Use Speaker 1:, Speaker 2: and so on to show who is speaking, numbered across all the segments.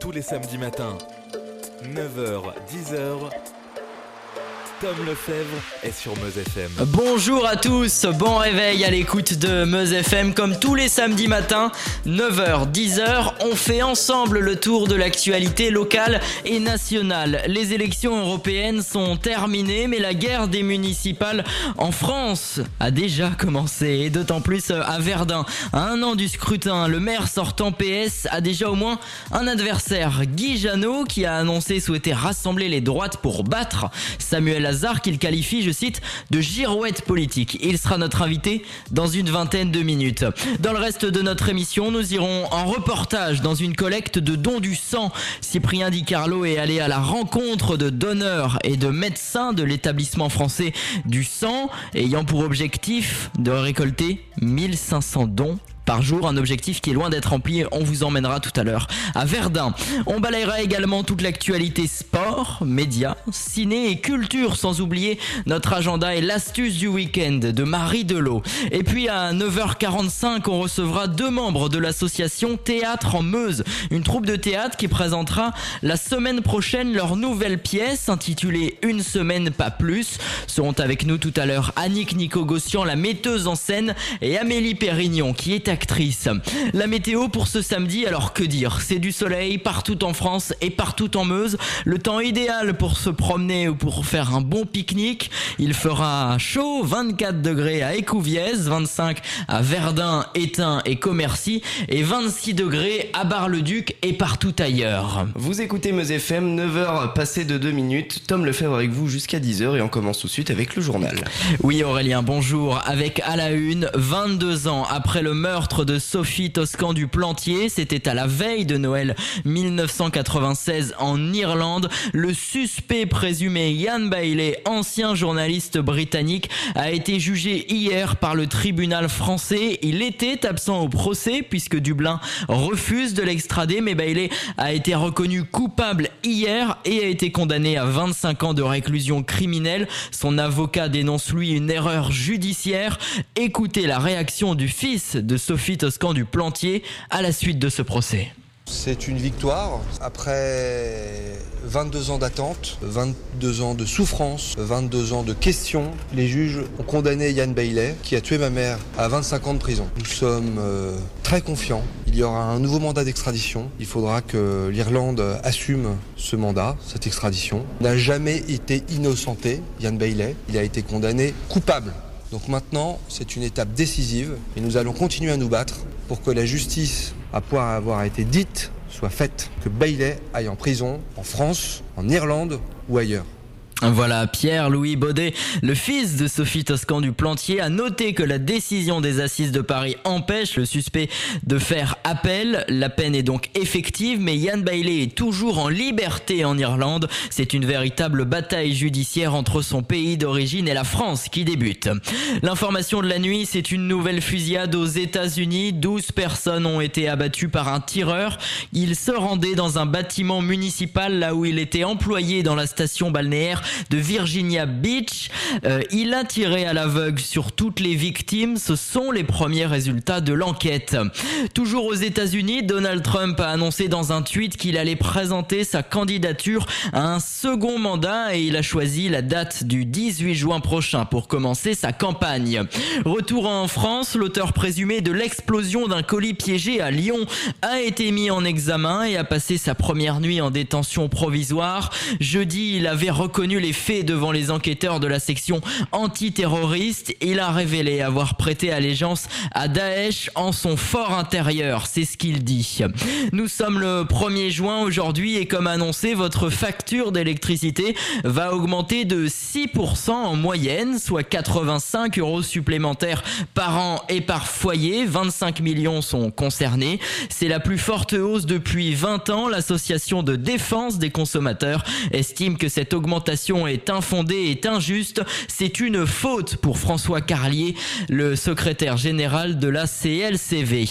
Speaker 1: Tous les samedis matins, 9h, 10h, Tom Lefebvre est sur Meuse FM.
Speaker 2: Bonjour à tous, bon réveil à l'écoute de Meuse FM. Comme tous les samedis matins, 9h, 10h, on fait ensemble le tour de l'actualité locale et nationale. Les élections européennes sont terminées, mais la guerre des municipales en France a déjà commencé, et d'autant plus à Verdun. À un an du scrutin, le maire sortant PS a déjà au moins un adversaire, Guy Janot, qui a annoncé souhaiter rassembler les droites pour battre Samuel Qu'il qualifie, je cite, de girouette politique. Il sera notre invité dans une vingtaine de minutes. Dans le reste de notre émission, nous irons en reportage dans une collecte de dons du sang. Cyprien Di Carlo est allé à la rencontre de donneurs et de médecins de l'établissement français du sang, ayant pour objectif de récolter 1500 dons par jour, un objectif qui est loin d'être rempli. On vous emmènera tout à l'heure à Verdun. On balayera également toute l'actualité sport, médias, ciné et culture, sans oublier notre agenda et l'astuce du week-end de Marie Delot. Et puis à 9h45, on recevra deux membres de l'association Théâtre en Meuse, une troupe de théâtre qui présentera la semaine prochaine leur nouvelle pièce intitulée Une semaine pas plus. Seront avec nous tout à l'heure Annick Nico-Gossian, la metteuse en scène, et Amélie qui est actrice. La météo pour ce samedi, alors que dire? C'est du soleil partout en France et partout en Meuse. Le temps idéal pour se promener ou pour faire un bon pique-nique. Il fera chaud, 24 degrés à Écouviez, 25 à Verdun, Étain et Commercy et 26 degrés à Bar-le-Duc et partout ailleurs.
Speaker 3: Vous écoutez Meuse FM, 9h passées de 2 minutes. Tom Lefebvre avec vous jusqu'à 10h et on commence tout de suite avec le journal.
Speaker 2: Oui Aurélien, bonjour. Avec à la une, 22 ans après le meurtre de Sophie Toscan du Plantier. C'était à la veille de Noël 1996 en Irlande. Le suspect présumé Ian Bailey, ancien journaliste britannique, a été jugé hier par le tribunal français. Il était absent au procès puisque Dublin refuse de l'extrader, mais Bailey a été reconnu coupable hier et a été condamné à 25 ans de réclusion criminelle. Son avocat dénonce lui une erreur judiciaire. Écoutez la réaction du fils de Sophie Toscan du Plantier à la suite de ce procès.
Speaker 4: C'est une victoire après 22 ans d'attente, 22 ans de souffrance, 22 ans de questions. Les juges ont condamné Yann Bailey, qui a tué ma mère, à 25 ans de prison. Nous sommes euh, très confiants. Il y aura un nouveau mandat d'extradition. Il faudra que l'Irlande assume ce mandat, cette extradition. Il n'a jamais été innocenté, Yann Bailey. Il a été condamné coupable donc maintenant, c'est une étape décisive et nous allons continuer à nous battre pour que la justice, à pouvoir avoir été dite, soit faite. Que Bailey aille en prison en France, en Irlande ou ailleurs.
Speaker 2: Voilà, Pierre-Louis Baudet, le fils de Sophie Toscan du Plantier, a noté que la décision des assises de Paris empêche le suspect de faire appel. La peine est donc effective, mais Yann Bailey est toujours en liberté en Irlande. C'est une véritable bataille judiciaire entre son pays d'origine et la France qui débute. L'information de la nuit, c'est une nouvelle fusillade aux États-Unis. 12 personnes ont été abattues par un tireur. Il se rendait dans un bâtiment municipal là où il était employé dans la station balnéaire de Virginia Beach. Euh, il a tiré à l'aveugle sur toutes les victimes. Ce sont les premiers résultats de l'enquête. Toujours aux États-Unis, Donald Trump a annoncé dans un tweet qu'il allait présenter sa candidature à un second mandat et il a choisi la date du 18 juin prochain pour commencer sa campagne. Retour en France, l'auteur présumé de l'explosion d'un colis piégé à Lyon a été mis en examen et a passé sa première nuit en détention provisoire. Jeudi, il avait reconnu les faits devant les enquêteurs de la section antiterroriste. Il a révélé avoir prêté allégeance à Daesh en son fort intérieur. C'est ce qu'il dit. Nous sommes le 1er juin aujourd'hui et comme annoncé, votre facture d'électricité va augmenter de 6% en moyenne, soit 85 euros supplémentaires par an et par foyer. 25 millions sont concernés. C'est la plus forte hausse depuis 20 ans. L'association de défense des consommateurs estime que cette augmentation est infondée, est injuste. C'est une faute pour François Carlier, le secrétaire général de la CLCV.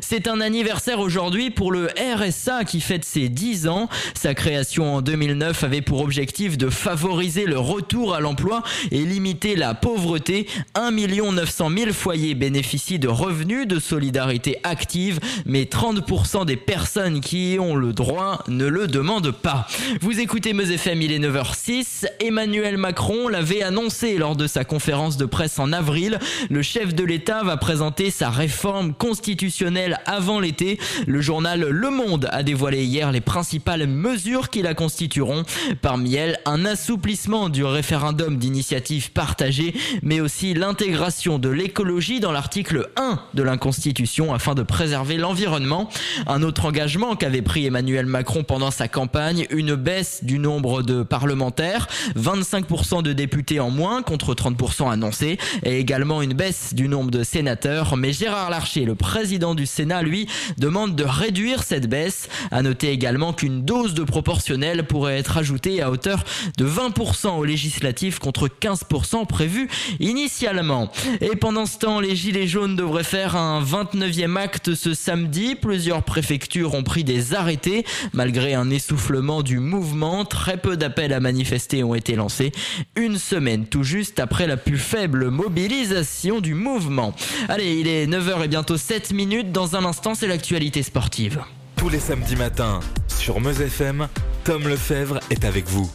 Speaker 2: C'est un anniversaire aujourd'hui pour le RSA qui fête ses 10 ans. Sa création en 2009 avait pour objectif de favoriser le retour à l'emploi et limiter la pauvreté. 1 900 000 foyers bénéficient de revenus de solidarité active, mais 30% des personnes qui y ont le droit ne le demandent pas. Vous écoutez Meuse FM, il est 9h06. Emmanuel Macron l'avait annoncé lors de sa conférence de presse en avril. Le chef de l'État va présenter sa réforme constitutionnelle avant l'été. Le journal Le Monde a dévoilé hier les principales mesures qui la constitueront. Parmi elles, un assouplissement du référendum d'initiative partagée, mais aussi l'intégration de l'écologie dans l'article 1 de la Constitution afin de préserver l'environnement. Un autre engagement qu'avait pris Emmanuel Macron pendant sa campagne, une baisse du nombre de parlementaires, 25% de députés en moins contre 30% annoncés, et également une baisse du nombre de sénateurs. Mais Gérard Larcher, le président du Sénat, lui, demande de réduire cette baisse. À noter également qu'une dose de proportionnel pourrait être ajoutée à hauteur de 20% aux législatives contre 15% prévu initialement. Et pendant ce temps, les Gilets jaunes devraient faire un 29e acte ce samedi. Plusieurs préfectures ont pris des arrêtés. Malgré un essoufflement du mouvement, très peu d'appels à manifester ont été lancés. Une semaine tout juste après la plus faible mobilisation du mouvement. Allez, il est 9h et bientôt 7 minutes. Dans un instant, c'est l'actualité sportive.
Speaker 1: Tous les samedis matins, sur Meuse FM, Tom Lefebvre est avec vous.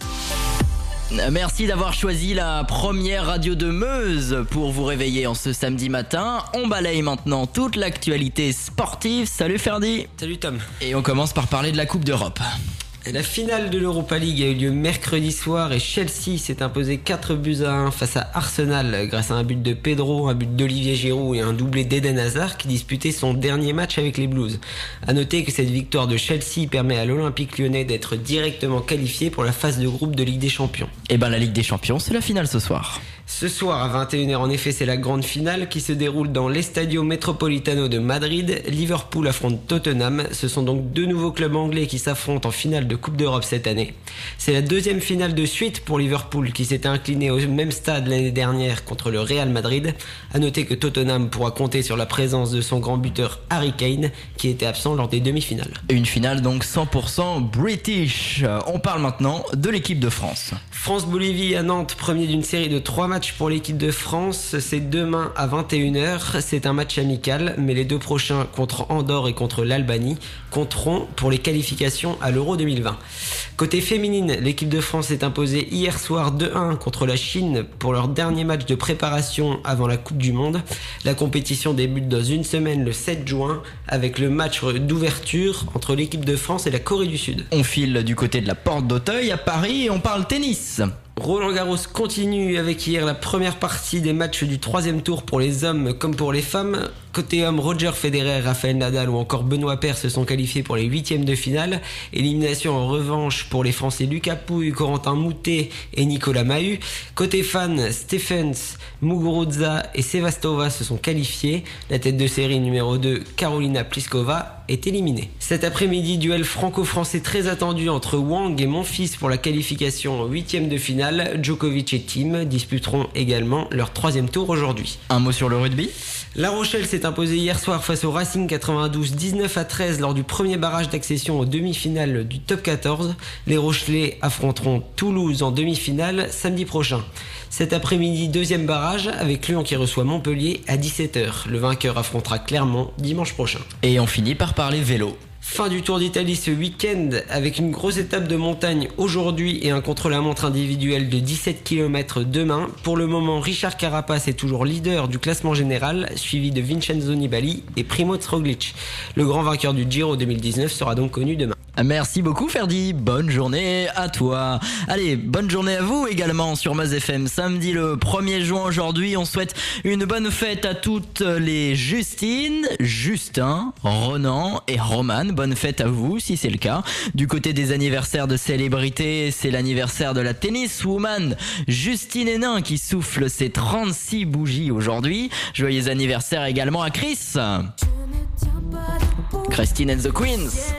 Speaker 2: Merci d'avoir choisi la première radio de Meuse pour vous réveiller en ce samedi matin. On balaye maintenant toute l'actualité sportive. Salut Ferdi.
Speaker 5: Salut Tom.
Speaker 2: Et on commence par parler de la Coupe d'Europe.
Speaker 5: La finale de l'Europa League a eu lieu mercredi soir et Chelsea s'est imposé 4 buts à 1 face à Arsenal grâce à un but de Pedro, un but d'Olivier Giroud et un doublé d'Eden Hazard qui disputait son dernier match avec les Blues. À noter que cette victoire de Chelsea permet à l'Olympique lyonnais d'être directement qualifié pour la phase de groupe de Ligue des Champions.
Speaker 2: Et ben la Ligue des Champions, c'est la finale ce soir.
Speaker 5: Ce soir à 21h, en effet, c'est la grande finale qui se déroule dans l'Estadio Metropolitano de Madrid. Liverpool affronte Tottenham. Ce sont donc deux nouveaux clubs anglais qui s'affrontent en finale de Coupe d'Europe cette année. C'est la deuxième finale de suite pour Liverpool qui s'était incliné au même stade l'année dernière contre le Real Madrid. À noter que Tottenham pourra compter sur la présence de son grand buteur Harry Kane qui était absent lors des demi-finales.
Speaker 2: Une finale donc 100% British. On parle maintenant de l'équipe de France.
Speaker 5: France-Bolivie à Nantes, premier d'une série de trois matchs pour l'équipe de France. C'est demain à 21h. C'est un match amical, mais les deux prochains contre Andorre et contre l'Albanie compteront pour les qualifications à l'Euro 2020. Côté féminine, l'équipe de France s'est imposée hier soir 2-1 contre la Chine pour leur dernier match de préparation avant la Coupe du Monde. La compétition débute dans une semaine le 7 juin avec le match d'ouverture entre l'équipe de France et la Corée du Sud.
Speaker 2: On file du côté de la porte d'Auteuil à Paris et on parle tennis.
Speaker 5: Roland Garros continue avec hier la première partie des matchs du troisième tour pour les hommes comme pour les femmes. Côté homme, Roger Federer, Rafael Nadal ou encore Benoît Paire se sont qualifiés pour les huitièmes de finale. Élimination en revanche pour les Français Lucas Pouille, Corentin Moutet et Nicolas Mahut. Côté fan, Stephens, Muguruza et Sevastova se sont qualifiés. La tête de série numéro 2, Carolina Pliskova, est éliminée. Cet après-midi, duel franco-français très attendu entre Wang et Monfils pour la qualification en huitième de finale. Djokovic et Tim disputeront également leur troisième tour aujourd'hui.
Speaker 2: Un mot sur le rugby?
Speaker 5: La Rochelle s'est imposée hier soir face au Racing 92 19 à 13 lors du premier barrage d'accession aux demi-finales du top 14. Les Rochelais affronteront Toulouse en demi-finale samedi prochain. Cet après-midi, deuxième barrage avec Lyon qui reçoit Montpellier à 17h. Le vainqueur affrontera Clermont dimanche prochain.
Speaker 2: Et on finit par parler vélo.
Speaker 5: Fin du Tour d'Italie ce week-end avec une grosse étape de montagne aujourd'hui et un contre-la-montre individuel de 17 km demain. Pour le moment, Richard Carapace est toujours leader du classement général, suivi de Vincenzo Nibali et Primoz Roglic. Le grand vainqueur du Giro 2019 sera donc connu demain.
Speaker 2: Merci beaucoup Ferdi, bonne journée à toi. Allez, bonne journée à vous également sur Maz FM. Samedi le 1er juin aujourd'hui, on souhaite une bonne fête à toutes les Justine, Justin, Ronan et Roman. Bonne fête à vous si c'est le cas. Du côté des anniversaires de célébrités, c'est l'anniversaire de la tenniswoman Justine Hénin qui souffle ses 36 bougies aujourd'hui. Joyeux anniversaire également à Chris. Christine and the Queens.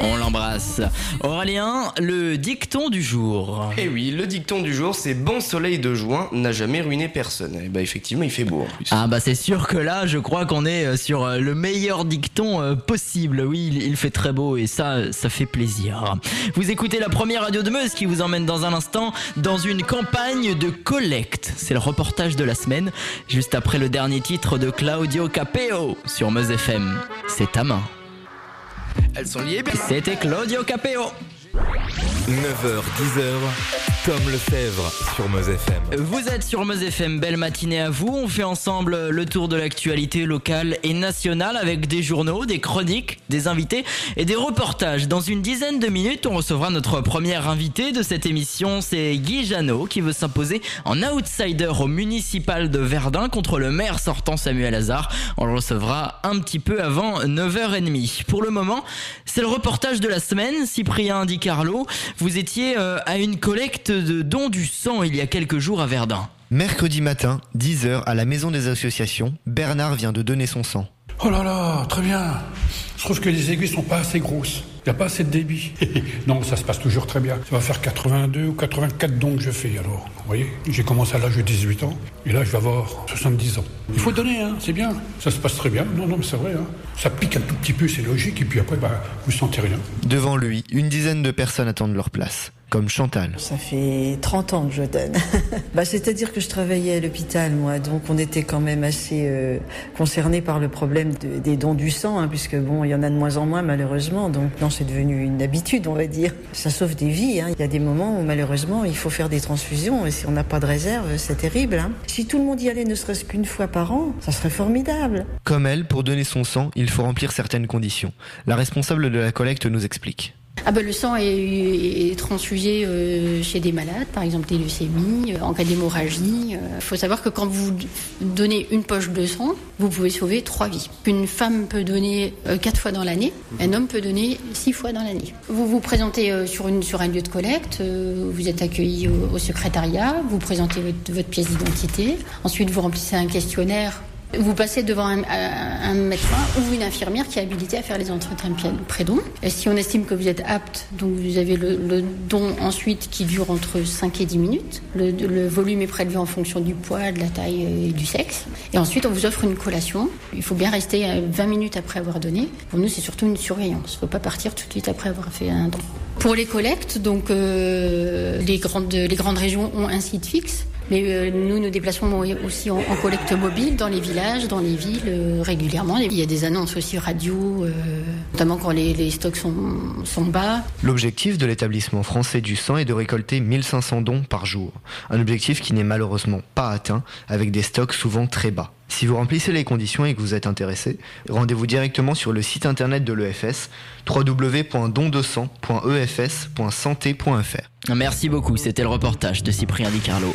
Speaker 2: Amos. Aurélien, le dicton du jour.
Speaker 3: Et oui, le dicton du jour, c'est bon soleil de juin n'a jamais ruiné personne. Et bah effectivement, il fait beau en plus.
Speaker 2: Ah bah c'est sûr que là, je crois qu'on est euh, sur euh, le meilleur dicton euh, possible. Oui, il, il fait très beau et ça, ça fait plaisir. Vous écoutez la première radio de Meuse qui vous emmène dans un instant dans une campagne de collecte. C'est le reportage de la semaine, juste après le dernier titre de Claudio Capeo sur Meuse FM. C'est ta main.
Speaker 3: Elles sont liées,
Speaker 2: C'était Claudio Capeo.
Speaker 1: 9h, 10h, Tom Lefebvre sur Meuse FM.
Speaker 2: Vous êtes sur Meuse FM, belle matinée à vous. On fait ensemble le tour de l'actualité locale et nationale avec des journaux, des chroniques, des invités et des reportages. Dans une dizaine de minutes, on recevra notre premier invité de cette émission. C'est Guy Janot qui veut s'imposer en outsider au municipal de Verdun contre le maire sortant Samuel Hazard. On le recevra un petit peu avant 9h30. Pour le moment, c'est le reportage de la semaine. Cyprien Di Carlo, vous étiez euh, à une collecte de dons du sang il y a quelques jours à Verdun.
Speaker 6: Mercredi matin, 10h, à la maison des associations, Bernard vient de donner son sang.
Speaker 7: Oh là là, très bien. Je trouve que les aiguilles sont pas assez grosses. Il n'y a pas assez de débit. non, ça se passe toujours très bien. Ça va faire 82 ou 84 dons que je fais alors. Vous voyez, j'ai commencé à l'âge de 18 ans et là je vais avoir 70 ans. Il faut donner, hein, c'est bien. Ça se passe très bien. Non, non, mais c'est vrai. Hein. Ça pique un tout petit peu, c'est logique. Et puis après, bah, vous sentez rien.
Speaker 6: Devant lui, une dizaine de personnes attendent leur place, comme Chantal.
Speaker 8: Ça fait 30 ans que je donne. bah, C'est-à-dire que je travaillais à l'hôpital, moi, donc on était quand même assez euh, concernés par le problème de- des dons du sang, hein, puisque bon, il y en a de moins en moins malheureusement, donc non, c'est devenu une habitude, on va dire. Ça sauve des vies. hein. Il y a des moments où malheureusement il faut faire des transfusions, et si on n'a pas de réserve, c'est terrible. hein. Si tout le monde y allait ne serait-ce qu'une fois par an, ça serait formidable.
Speaker 6: Comme elle, pour donner son sang, il faut remplir certaines conditions. La responsable de la collecte nous explique.
Speaker 9: Ah ben, le sang est, transfusé euh, chez des malades, par exemple des leucémies, euh, en cas d'hémorragie. Il faut savoir que quand vous donnez une poche de sang, vous pouvez sauver trois vies. Une femme peut donner euh, quatre fois dans l'année, un homme peut donner six fois dans l'année. Vous vous présentez euh, sur, une, sur un lieu de collecte, euh, vous êtes accueilli au, secrétariat, vous présentez votre pièce d'identité, ensuite vous remplissez un questionnaire vous passez devant un, un- médecin ou une infirmière qui est habilité à faire les entretiens pré-don. Et si on estime que vous êtes apte, donc vous avez le, don ensuite qui dure entre 5 et 10 minutes. Le, volume est prélevé en fonction du poids, de la taille et du sexe. Et ensuite, on vous offre une collation. Il faut bien rester euh, 20 minutes après avoir donné. Pour nous, c'est surtout une surveillance. Il ne faut pas partir tout de suite après avoir fait un don. Pour les collectes, donc euh, les, grandes, les grandes régions ont un site fixe. Mais euh, nous, nous déplaçons aussi en, en collecte mobile dans les villages, dans les villes euh, régulièrement. Il y a des annonces aussi radio, euh, notamment quand les, les stocks sont, sont bas.
Speaker 6: L'objectif de l'établissement français du sang est de récolter 1500 dons par jour. Un objectif qui n'est malheureusement pas atteint avec des stocks souvent très bas. Si vous remplissez les conditions et que vous êtes intéressé, rendez-vous directement sur le site internet de l'EFS www.dondesang.efs.santé.fr.
Speaker 2: Merci beaucoup, c'était le reportage de Cyprien Di Carlo.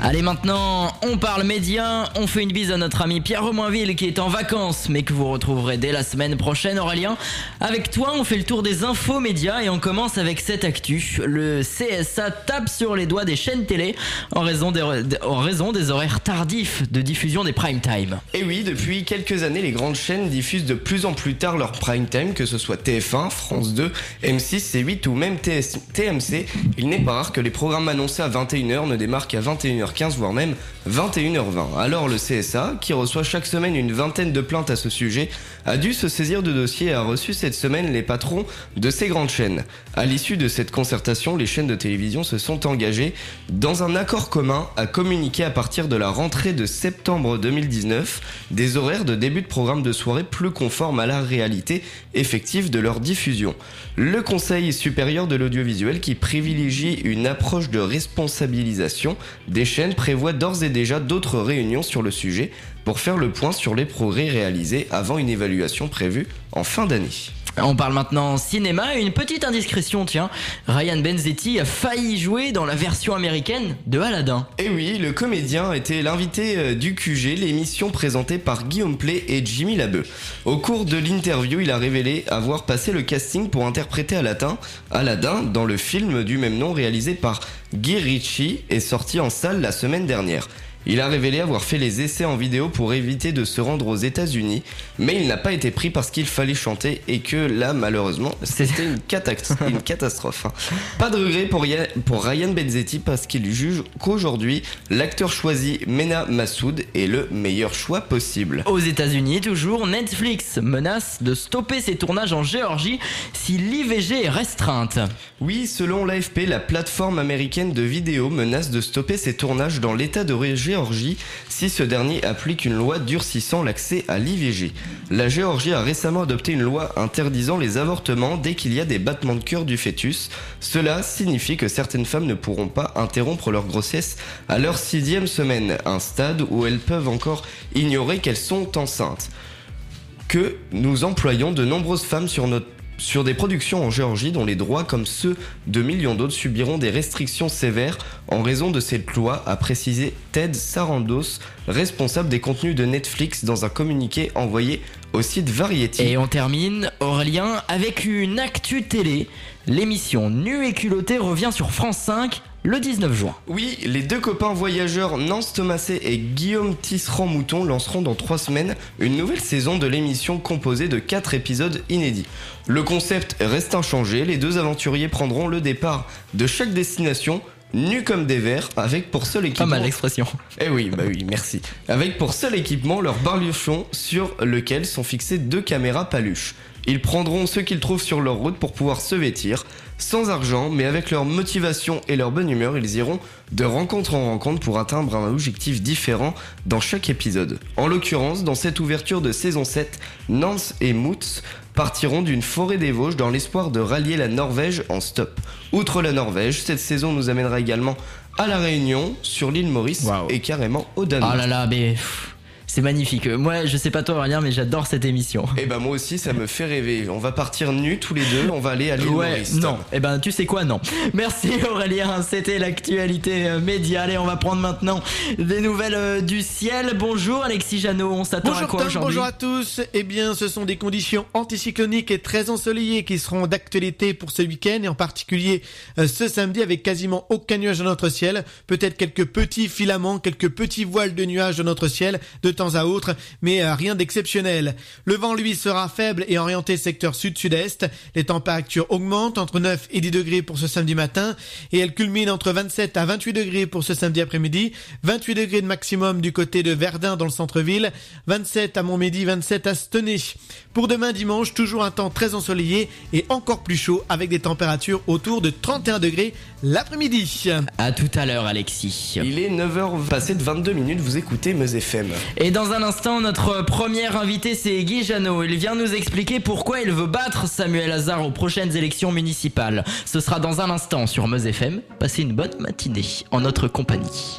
Speaker 2: Allez maintenant, on parle médias, on fait une bise à notre ami Pierre Romainville qui est en vacances mais que vous retrouverez dès la semaine prochaine Aurélien. Avec toi, on fait le tour des infos médias et on commence avec cette actu. Le CSA tape sur les doigts des chaînes télé en raison des, horaires tardifs de diffusion des prime time.
Speaker 3: Et oui, depuis quelques années, les grandes chaînes diffusent de plus en plus tard leur prime time, que ce soit TF1, France 2, M6, C8 ou même TMC. Il n'est pas rare que les programmes annoncés à 21h ne démarrent qu'à 21h15, voire même 21h20. Alors le CSA, qui reçoit chaque semaine une vingtaine de plaintes à ce sujet, a dû se saisir de dossiers et a reçu cette semaine les patrons de ces grandes chaînes. À l'issue de cette concertation, les chaînes de télévision se sont engagées dans un accord commun à communiquer à partir de la rentrée de septembre 2019 des horaires de début de programme de soirée plus conformes à la réalité effective de leur diffusion. Le Conseil supérieur de l'audiovisuel qui privilégie une approche de responsabilisation des chaînes prévoit d'ores et déjà d'autres réunions sur le sujet pour faire le point sur les progrès réalisés avant une évaluation prévue en fin d'année.
Speaker 2: On parle maintenant cinéma une petite indiscrétion, tiens. Ryan Benzetti a failli jouer dans la version américaine de Aladdin.
Speaker 3: Et oui, le comédien était l'invité euh, du QG, l'émission présentée par Guillaume Play et Jimmy Labeu. Au cours de l'interview, il a révélé avoir passé le casting pour interpréter Aladdin, Aladdin dans le film du même nom réalisé par Guy Ritchie et sorti en salle la semaine dernière. Il a révélé avoir fait les essais en vidéo pour éviter de se rendre aux États-Unis, mais il n'a pas été pris parce qu'il fallait chanter et que là, malheureusement, c'était une, une, catastrophe. Pas de regret pour, pour Ryan Benzetti parce qu'il juge qu'aujourd'hui, l'acteur choisi Mena Massoud est le meilleur choix possible.
Speaker 2: Aux États-Unis, toujours, Netflix menace de stopper ses tournages en Géorgie si l'IVG est restreinte.
Speaker 3: Oui, selon l'AFP, la plateforme américaine de vidéo menace de stopper ses tournages dans l'état de Géorgie si ce dernier applique une loi durcissant l'accès à l'IVG. La Géorgie a récemment adopté une loi interdisant les avortements dès qu'il y a des battements de cœur du fœtus. Cela signifie que certaines femmes ne pourront pas interrompre leur grossesse à leur sixième semaine, un stade où elles peuvent encore ignorer qu'elles sont enceintes. Que nous employons de nombreuses femmes sur notre sur des productions en Géorgie dont les droits, comme ceux de millions d'autres, subiront des restrictions sévères en raison de cette loi, a précisé Ted Sarandos, responsable des contenus de Netflix dans un communiqué envoyé au site Variety.
Speaker 2: Et on termine, Aurélien, avec une actu télé. L'émission Nu et culotté revient sur France 5 le 19 juin.
Speaker 3: Oui, les deux copains voyageurs Nance Thomasé et Guillaume Tisserand-Mouton lanceront dans trois semaines une nouvelle saison de l'émission composée de quatre épisodes inédits. Le concept reste inchangé, les deux aventuriers prendront le départ de chaque destination nus comme des vers, avec pour seul équipement.
Speaker 2: Pas mal l'expression.
Speaker 3: Eh oui, bah oui, merci. Avec pour seul équipement leur barluchon sur lequel sont fixées deux caméras paluches. Ils prendront ce qu'ils trouvent sur leur route pour pouvoir se vêtir, sans argent, mais avec leur motivation et leur bonne humeur, ils iront de rencontre en rencontre pour atteindre un objectif différent dans chaque épisode. En l'occurrence, dans cette ouverture de saison 7, Nance et Moots partiront d'une forêt des Vosges dans l'espoir de rallier la Norvège en stop. Outre la Norvège, cette saison nous amènera également à la Réunion, sur l'île Maurice et carrément au Danemark.
Speaker 2: Oh là là, mais c'est magnifique. Moi, je sais pas toi Aurélien, mais j'adore cette émission.
Speaker 3: Et eh ben moi aussi, ça me fait rêver. On va partir nus tous les deux, on va aller à l'île ouais,
Speaker 2: Non, et eh ben tu sais quoi, non. Merci Aurélien, c'était l'actualité euh, médiale et on va prendre maintenant des nouvelles euh, du ciel. Bonjour Alexis Janot, on s'attend à quoi aujourd'hui
Speaker 10: Bonjour à tous. Eh bien, ce sont des conditions anticycloniques et très ensoleillées qui seront d'actualité pour ce week-end et en particulier euh, ce samedi avec quasiment aucun nuage dans notre ciel. Peut-être quelques petits filaments, quelques petits voiles de nuages dans notre ciel de temps à autre, mais euh, rien d'exceptionnel. Le vent, lui, sera faible et orienté secteur sud-sud-est. Les températures augmentent entre 9 et 10 degrés pour ce samedi matin et elles culminent entre 27 à 28 degrés pour ce samedi après-midi. 28 degrés de maximum du côté de Verdun dans le centre-ville. 27 à Montmédy, 27 à Stenay. Pour demain dimanche, toujours un temps très ensoleillé et encore plus chaud avec des températures autour de 31 degrés l'après-midi.
Speaker 2: À tout à l'heure, Alexis.
Speaker 3: Il est 9h passé de 22 minutes, vous écoutez Meuse FM.
Speaker 2: Et dans un instant, notre premier invité, c'est Guy Janot. Il vient nous expliquer pourquoi il veut battre Samuel Hazard aux prochaines élections municipales. Ce sera dans un instant sur Meuse FM. Passez une bonne matinée en notre compagnie.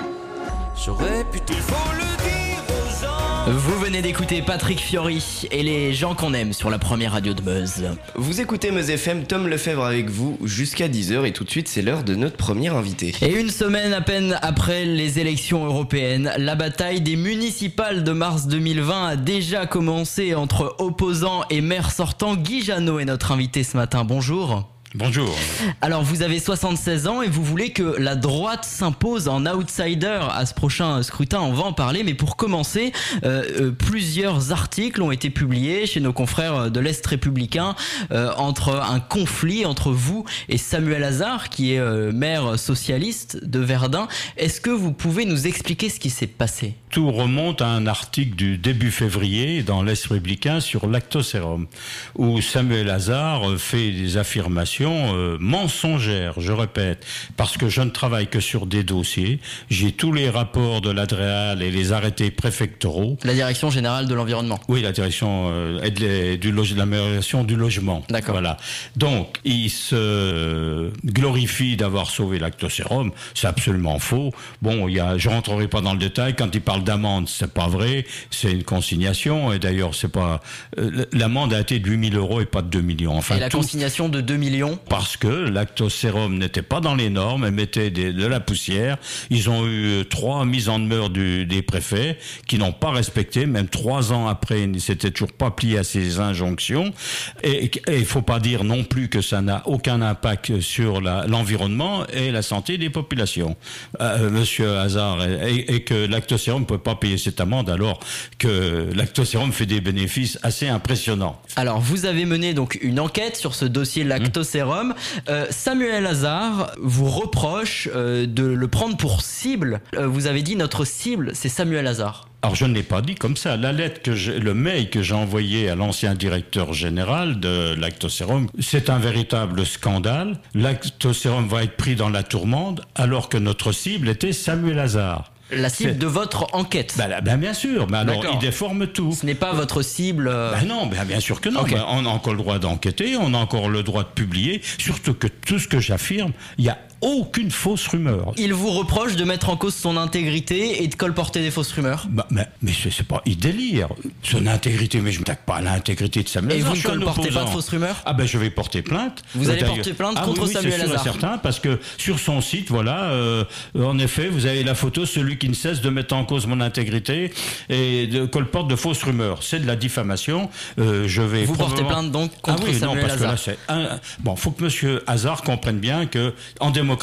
Speaker 2: Vous venez d'écouter Patrick Fiori et les gens qu'on aime sur la première radio de Meuse.
Speaker 3: Vous écoutez Meuse FM, Tom Lefebvre avec vous jusqu'à 10h et tout de suite c'est l'heure de notre premier invité.
Speaker 2: Et une semaine à peine après les élections européennes, la bataille des municipales de mars 2020 a déjà commencé entre opposants et maires sortants. Guy Janot est notre invité ce matin. Bonjour.
Speaker 11: Bonjour.
Speaker 2: Alors vous avez 76 ans et vous voulez que la droite s'impose en outsider à ce prochain scrutin, on va en parler, mais pour commencer, euh, euh, plusieurs articles ont été publiés chez nos confrères de l'Est républicain euh, entre un conflit entre vous et Samuel Hazard, qui est maire socialiste de Verdun. Est-ce que vous pouvez nous expliquer ce qui s'est passé?
Speaker 11: Tout remonte à un article du début février dans l'Est républicain sur l'actosérum, où Samuel Hazard fait des affirmations euh, mensongère, je répète, parce que je ne travaille que sur des dossiers. J'ai tous les rapports de l'ADREAL et les arrêtés préfectoraux.
Speaker 2: La direction générale de l'environnement.
Speaker 11: Oui, la direction euh, de, du de l'amélioration du logement.
Speaker 2: D'accord.
Speaker 11: Voilà. Donc, il se glorifie d'avoir sauvé l'actosérum. C'est absolument faux. Bon, il y a, je rentrerai pas dans le détail. Quand il parle d'amende, c'est pas vrai. C'est une consignation. Et d'ailleurs, c'est pas. euh, L'amende a été de 8000 euros et pas de 2 millions. Enfin,
Speaker 2: Et la
Speaker 11: tout-
Speaker 2: consignation de 2 millions
Speaker 11: parce que lactosérum n'était pas dans les normes, elle mettait des- de la poussière. Ils ont eu euh, trois mises en demeure du- des préfets qui n'ont pas respecté, même trois ans après, ils ne s'étaient toujours pas pliés à ces injonctions. Et il faut pas dire non plus que ça n'a aucun impact sur l'environnement et la santé des populations. Euh, Monsieur Hazard, et, et que lactosérum ne pas payer cette amende alors que lactosérum fait des bénéfices assez impressionnants.
Speaker 2: Alors, vous avez mené donc une enquête sur ce dossier lactosérum. Euh, Samuel Hazard vous reproche euh, de le prendre pour cible. Euh, vous avez dit notre cible, c'est Samuel Hazard.
Speaker 11: Alors je ne l'ai pas dit comme ça. La lettre que j'ai, le mail que j'ai envoyé à l'ancien directeur général de Lactosérum, c'est un véritable scandale. Lactosérum va être pris dans la tourmente alors que notre cible était Samuel Hazard.
Speaker 2: La cible de votre enquête.
Speaker 11: Ben, là, ben, bien sûr, mais alors
Speaker 2: D'accord.
Speaker 11: il déforme tout.
Speaker 2: Ce n'est pas votre cible. euh,
Speaker 11: Ben non, bien sûr que non. On a encore le droit d'enquêter, on a encore le droit de publier. Surtout que tout ce que j'affirme, il n'y a aucune fausse rumeur.
Speaker 2: Il vous reproche de mettre en cause son intégrité et de colporter des fausses rumeurs?
Speaker 11: Bah, mais mais c'est pas, il délire. Son intégrité, mais je ne m'attaque pas à l'intégrité de Samuel
Speaker 2: Et
Speaker 11: Hazard.
Speaker 2: vous ne colportez pas de fausses rumeurs?
Speaker 11: Ah ben je vais porter plainte.
Speaker 2: Vous
Speaker 11: Euh,
Speaker 2: allez
Speaker 11: d'ailleurs-
Speaker 2: porter plainte
Speaker 11: Ah
Speaker 2: contre
Speaker 11: oui, oui,
Speaker 2: Samuel
Speaker 11: et
Speaker 2: Hazard.
Speaker 11: certain, parce que sur son site, voilà, euh, en effet, vous avez la photo, celui qui ne cesse de mettre en cause mon intégrité et de colporte de fausses rumeurs. C'est de la diffamation. Euh, je vais
Speaker 2: Vous portez plainte donc contre
Speaker 11: ah oui,
Speaker 2: Samuel
Speaker 11: non, parce que là, un- bon, faut que Monsieur Hazard comprenne bien que en démocratie,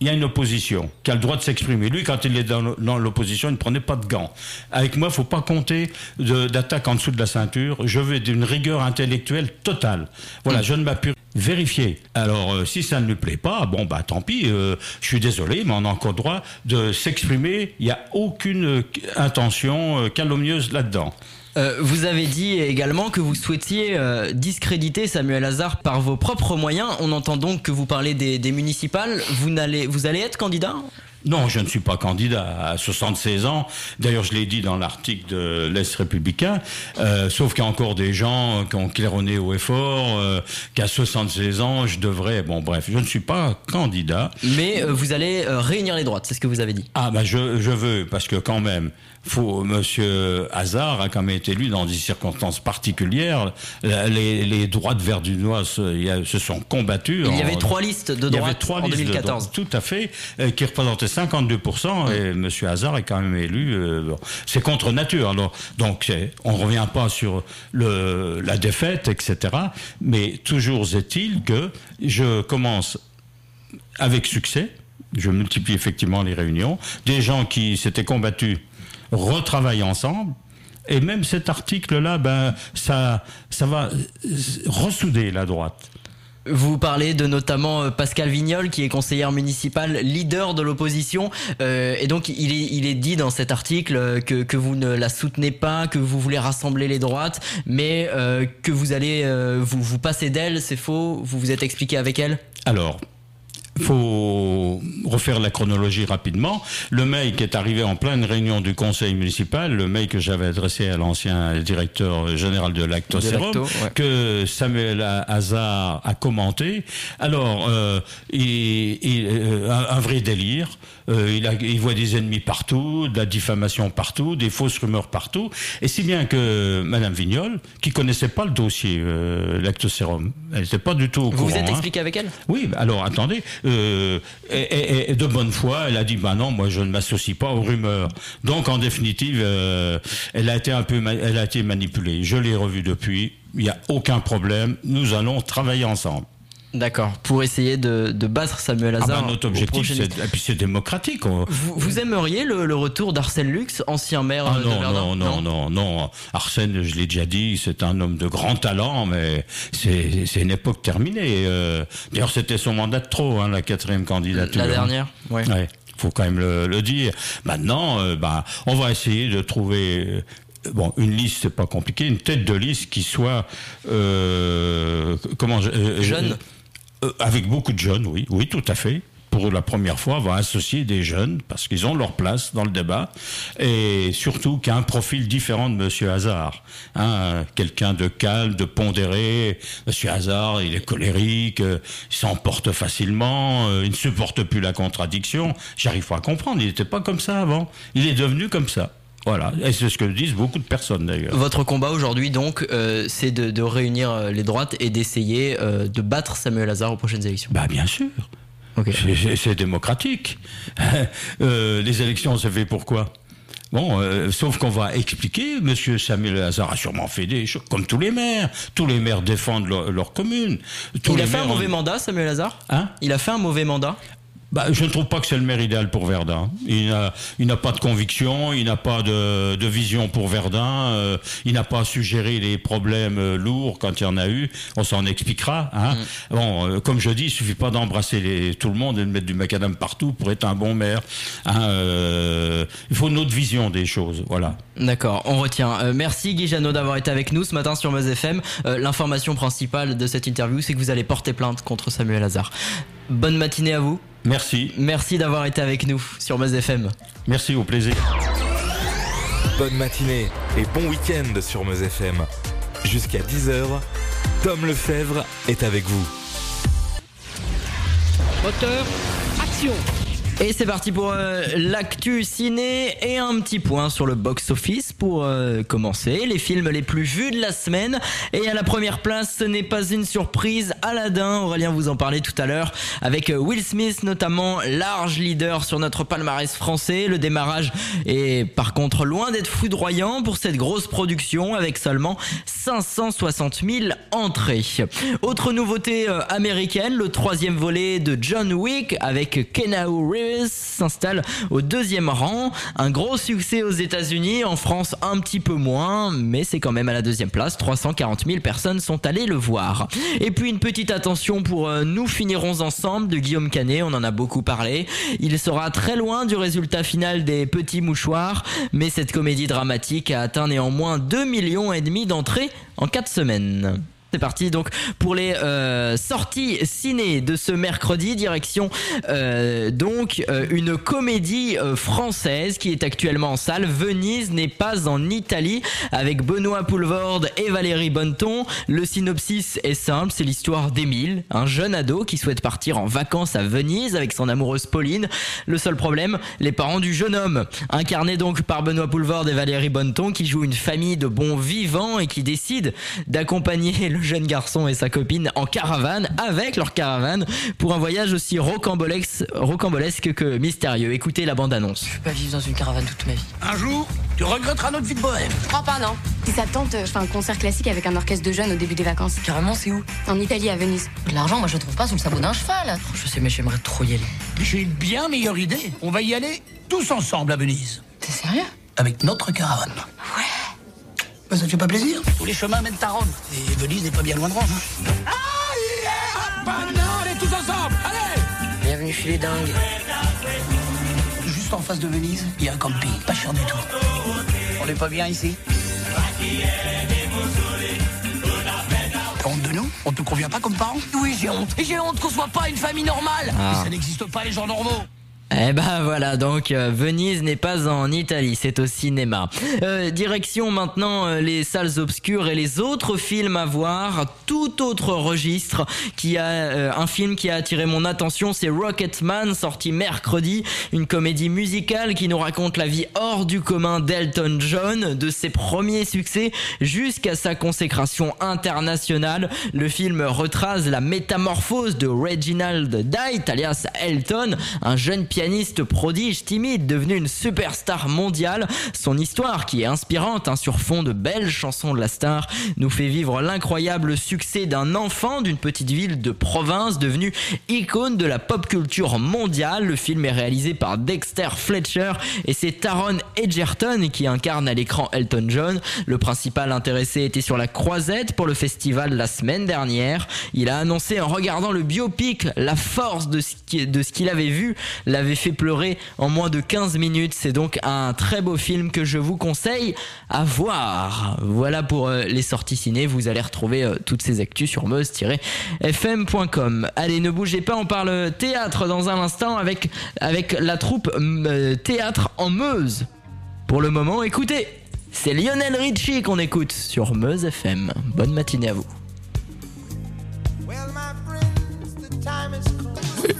Speaker 11: il y a une opposition qui a le droit de s'exprimer. Lui, quand il est dans l'opposition, il ne prenait pas de gants. Avec moi, faut pas compter d'attaque en dessous de la ceinture. Je veux d'une rigueur intellectuelle totale. Voilà, je ne m'appuie vérifier. Alors, euh, si ça ne lui plaît pas, bon, bah tant pis. euh, je suis désolé, mais on a encore droit de s'exprimer. Il n'y a aucune euh, intention calomnieuse là-dedans.
Speaker 2: Euh, vous avez dit également que vous souhaitiez euh, discréditer Samuel Hazard par vos propres moyens. On entend donc que vous parlez des, des municipales. Vous, n'allez, vous allez être candidat?
Speaker 11: Non, je ne suis pas candidat à 76 ans. D'ailleurs, je l'ai dit dans l'article de l'Est républicain. Euh, sauf qu'il y a encore des gens qui ont claironné haut et fort euh, qu'à 76 ans, je devrais. Bon, bref, je ne suis pas candidat.
Speaker 2: Mais euh, vous allez réunir les droites, c'est ce que vous avez dit.
Speaker 11: Ah, ben je, je veux, parce que quand même, faut, Monsieur Hazard a quand même été élu dans des circonstances particulières. Les, les droites verdunoises se, sont combattues.
Speaker 2: Il y
Speaker 11: en-
Speaker 2: avait trois listes de
Speaker 11: il y avait
Speaker 2: droite
Speaker 11: trois
Speaker 2: en
Speaker 11: listes de
Speaker 2: 2014.
Speaker 11: droite, tout à fait, euh, qui représentaient 52%, et Monsieur Hazard est quand même élu. euh, bon, c'est contre nature. Alors, donc, on revient pas sur le, la défaite, etc. Mais toujours est-il que je commence avec succès. Je multiplie effectivement les réunions. Des gens qui s'étaient combattus retravaillent ensemble. Et même cet article-là, ben, ça, ça va ressouder la droite.
Speaker 2: Vous parlez de notamment euh, Pascal Vignol, qui est conseillère municipale, leader de l'opposition. Euh, et donc, il est, il est dit dans cet article euh, que, que vous ne la soutenez pas, que vous voulez rassembler les droites, mais euh, que vous allez euh, vous, vous passer d'elle. C'est faux Vous vous êtes expliqué avec elle?
Speaker 11: Alors, faut refaire la chronologie rapidement. Le mail qui est arrivé en pleine réunion du conseil municipal, le mail que j'avais adressé à l'ancien directeur général de Lactosérum,
Speaker 2: De Lacto, ouais.
Speaker 11: que Samuel Hazard a commenté. Alors, euh, il, il- euh, un, un vrai délire. Euh, il, a- il voit des ennemis partout, de la diffamation partout, des fausses rumeurs partout. Et si bien que Madame Vignol, qui connaissait pas le dossier euh, Lactosérum, elle n'était pas du tout au
Speaker 2: Vous
Speaker 11: courant.
Speaker 2: vous êtes
Speaker 11: hein.
Speaker 2: expliqué avec elle?
Speaker 11: Oui, bah alors attendez, euh, et, de bonne foi, elle a dit bah non, moi je ne m'associe pas aux rumeurs. Donc en définitive, euh, elle a été un peu, elle a été manipulée. Je l'ai revue depuis. Il n'y a aucun problème. Nous allons travailler ensemble.
Speaker 2: D'accord. Pour essayer de, de battre Samuel
Speaker 11: Ah
Speaker 2: Hazard.
Speaker 11: bah, notre objectif, c'est, démocratique. on-
Speaker 2: Vous, vous aimeriez le, le retour d'Arsène Lux, ancien maire
Speaker 11: Ah
Speaker 2: euh, de
Speaker 11: non,
Speaker 2: Verdun
Speaker 11: non, non, non, non. Arsène, je l'ai déjà dit, c'est un homme de grand talent, mais c'est, une époque terminée. euh. D'ailleurs, c'était son mandat de trop, hein, la quatrième candidature.
Speaker 2: La dernière Ouais.
Speaker 11: Ouais, faut quand même le, le dire. Maintenant, euh, bah, on va essayer de trouver. euh, Bon, une liste, c'est pas compliqué. Une tête de liste qui soit euh, comment je-
Speaker 2: Jeune.
Speaker 11: Euh, avec beaucoup de jeunes, oui, oui, tout à fait. Pour la première fois, va associer des jeunes parce qu'ils ont leur place dans le débat et surtout qu'il y a un profil différent de Monsieur Hazard. Hein, Quelqu'un de calme, de pondéré. Monsieur Hazard, il est colérique, euh, il s'emporte facilement, euh, il ne supporte plus la contradiction. J'arrive pas à comprendre. Il n'était pas comme ça avant. Il est devenu comme ça. Voilà, et c'est ce que disent beaucoup de personnes d'ailleurs.
Speaker 2: Votre combat aujourd'hui, donc, euh, c'est de, de réunir euh, les droites et d'essayer euh, de battre Samuel Lazare aux prochaines élections.
Speaker 11: Bah bien sûr. C'est- démocratique. Euh, les élections, c'est fait pourquoi? Bon, euh, sauf qu'on va expliquer, Monsieur Samuel Lazare a sûrement fait des choses, comme tous les maires. Tous les maires défendent leur, leur commune. Tous
Speaker 2: Il a fait un
Speaker 11: maires
Speaker 2: mauvais mandat, Samuel Lazare?
Speaker 11: Hein?
Speaker 2: Il a fait un mauvais mandat?
Speaker 11: Bah, je ne trouve pas que c'est le maire idéal pour Verdun. Il n'a, pas de conviction, il n'a pas de, de vision pour Verdun, euh, il n'a pas su gérer les problèmes euh, lourds quand il y en a eu. On s'en expliquera. Hein. Bon, euh, comme je dis, il suffit pas d'embrasser les, tout le monde et de mettre du macadam partout pour être un bon maire. Hein, euh, il faut une autre vision des choses. Voilà.
Speaker 2: D'accord, on retient. Merci Guy Janot d'avoir été avec nous ce matin sur Meuse FM. L'information principale de cette interview, c'est que vous allez porter plainte contre Samuel Lazare. Bonne matinée à vous.
Speaker 11: Merci.
Speaker 2: Merci d'avoir été avec nous sur Meuse FM.
Speaker 11: Merci, au plaisir.
Speaker 1: Bonne matinée et bon week-end sur Meuse FM. Jusqu'à 10h, Tom Lefebvre est avec vous.
Speaker 2: Moteur, action et c'est parti pour euh, l'actu ciné et un petit point sur le box-office pour euh, commencer. Les films les plus vus de la semaine. Et à la première place, ce n'est pas une surprise, Aladdin. Aurélien vous en parlait tout à l'heure avec euh, Will Smith notamment, large leader sur notre palmarès français. Le démarrage est par contre loin d'être foudroyant pour cette grosse production avec seulement 560 000 entrées. Autre nouveauté américaine, le troisième volet de John Wick avec Keanu Reeves s'installe au deuxième rang. Un gros succès aux États-Unis, en France un petit peu moins, mais c'est quand même à la deuxième place. 340 000 personnes sont allées le voir. Et puis une petite attention pour euh, Nous finirons ensemble de Guillaume Canet, on en a beaucoup parlé. Il sera très loin du résultat final des Petits Mouchoirs, mais cette comédie dramatique a atteint néanmoins 2 millions et demi d'entrées en 4 semaines. C'est parti. Donc pour les euh, sorties ciné de ce mercredi direction euh, donc euh, une comédie française qui est actuellement en salle. Venise n'est pas en Italie. Avec Benoît Poulvorde et Valérie Bonneton. Le synopsis est simple. C'est l'histoire d'Émile un jeune ado qui souhaite partir en vacances à Venise avec son amoureuse Pauline. Le seul problème les parents du jeune homme. Incarnés donc par Benoît Poulvorde et Valérie Bonneton qui jouent une famille de bons vivants et qui décident d'accompagner le jeune garçon et sa copine en caravane avec leur caravane pour un voyage aussi rocambolesque, rocambolesque que mystérieux. Écoutez la bande-annonce.
Speaker 12: Je peux pas vivre dans une caravane toute ma vie.
Speaker 13: Un jour, tu regretteras notre vie de bohème.
Speaker 14: Je crois pas, non. Si ça te tente, je fais un concert classique avec un orchestre de jeunes au début des vacances.
Speaker 12: Carrément, c'est où?
Speaker 14: En Italie, à Venise.
Speaker 12: De l'argent, moi je le trouve pas sous le sabot d'un cheval. Je sais, mais j'aimerais trop y aller.
Speaker 13: J'ai une bien meilleure idée. On va y aller tous ensemble à Venise.
Speaker 12: T'es sérieux?
Speaker 13: Avec notre caravane. Ça te fait pas plaisir Tous les chemins mènent à Rome. Et Venise n'est pas bien loin de Rome. hein. Maintenant, allez tous ensemble Allez
Speaker 12: Bienvenue chez les dingues.
Speaker 13: Juste en face de Venise, il y a un camping. Pas cher du tout. On est pas bien ici T'as honte de nous On te convient pas comme parents
Speaker 12: Oui, j'ai honte. Et j'ai honte qu'on soit pas une famille normale.
Speaker 2: Ah.
Speaker 13: Ça n'existe pas les gens normaux.
Speaker 2: Eh ben voilà, donc euh, Venise n'est pas en Italie, c'est au cinéma. Euh, direction maintenant euh, les salles obscures et les autres films à voir, tout autre registre qui a euh, un film qui a attiré mon attention, c'est Rocketman sorti mercredi, une comédie musicale qui nous raconte la vie hors du commun d'Elton John, de ses premiers succès jusqu'à sa consécration internationale. Le film retrace la métamorphose de Reginald Dyte alias Elton, un jeune pianiste prodige timide devenu une superstar mondiale. Son histoire, qui est inspirante hein, sur fond de belles chansons de la star, nous fait vivre l'incroyable succès d'un enfant d'une petite ville de province devenu icône de la pop culture mondiale. Le film est réalisé par Dexter Fletcher et c'est Taron Egerton qui incarne à l'écran Elton John. Le principal intéressé était sur la croisette pour le festival la semaine dernière. Il a annoncé en regardant le biopic la force de ce qu'il avait vu fait pleurer en moins de 15 minutes. C'est donc un très beau film que je vous conseille à voir. Voilà pour euh, les sorties ciné. Vous allez retrouver euh, toutes ces actus sur meuse-fm.com. Allez, ne bougez pas, on parle théâtre dans un instant avec, avec la troupe euh, Théâtre en Meuse. Pour le moment, écoutez, c'est Lionel Richie qu'on écoute sur Meuse FM. Bonne matinée à vous.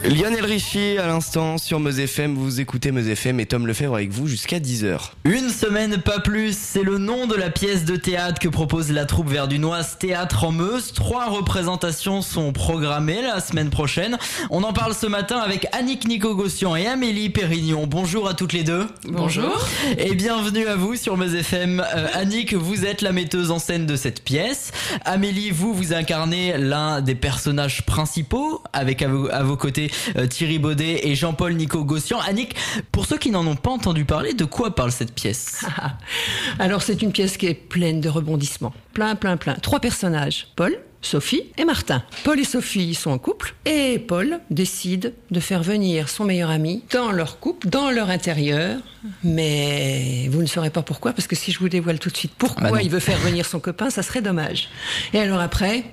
Speaker 3: Lionel Richie à l'instant sur Meuse FM, vous écoutez Meuse FM et Tom Lefebvre avec vous jusqu'à 10h.
Speaker 2: Une semaine pas plus, c'est le nom de la pièce de théâtre que propose la troupe verdunoise Théâtre en Meuse. Trois représentations sont programmées la semaine prochaine. On en parle ce matin avec Annick Nico-Gossian et Amélie Pérignon. Bonjour à toutes les deux.
Speaker 15: Bonjour.
Speaker 2: Et bienvenue à vous sur Meuse FM. Euh, Annick, vous êtes la metteuse en scène de cette pièce. Amélie, vous, vous incarnez l'un des personnages principaux avec à vos, à vos côtés Thierry Baudet et Jean-Paul Nico Gossian. Annick, pour ceux qui n'en ont pas entendu parler, de quoi parle cette pièce?
Speaker 15: Alors c'est une pièce qui est pleine de rebondissements. Plein, plein, plein. Trois personnages. Paul, Sophie et Martin. Paul et Sophie sont en couple et Paul décide de faire venir son meilleur ami dans leur couple, dans leur intérieur. Mais vous ne saurez pas pourquoi, parce que si je vous dévoile tout de suite pourquoi
Speaker 2: Bah
Speaker 15: il veut faire venir son copain, ça serait dommage. Et alors après,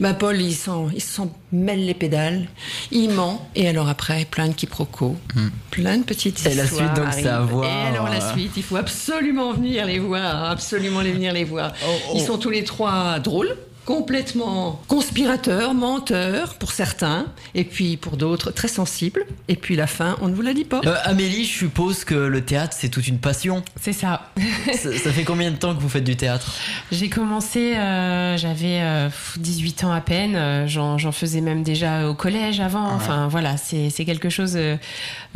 Speaker 15: bah Paul, il s'en, il s'en mêle les pédales, il ment, et alors après, plein de quiproquos, plein de petites
Speaker 2: Et la
Speaker 15: histoires
Speaker 2: suite, donc, c'est à voir,
Speaker 15: Et alors la suite, il faut absolument venir les voir, absolument les venir les voir. Ils sont tous les trois drôles complètement conspirateurs, menteurs pour certains, et puis pour d'autres très sensibles. Et puis la fin, on ne vous la dit pas.
Speaker 2: Euh, Amélie, je suppose que le théâtre, c'est toute une passion.
Speaker 16: C'est ça.
Speaker 2: ça. ça fait combien de temps que vous faites du théâtre?
Speaker 16: J'ai commencé, euh, j'avais euh, 18 ans à peine. euh, J'en faisais même déjà au collège avant. Enfin voilà, c'est quelque chose euh,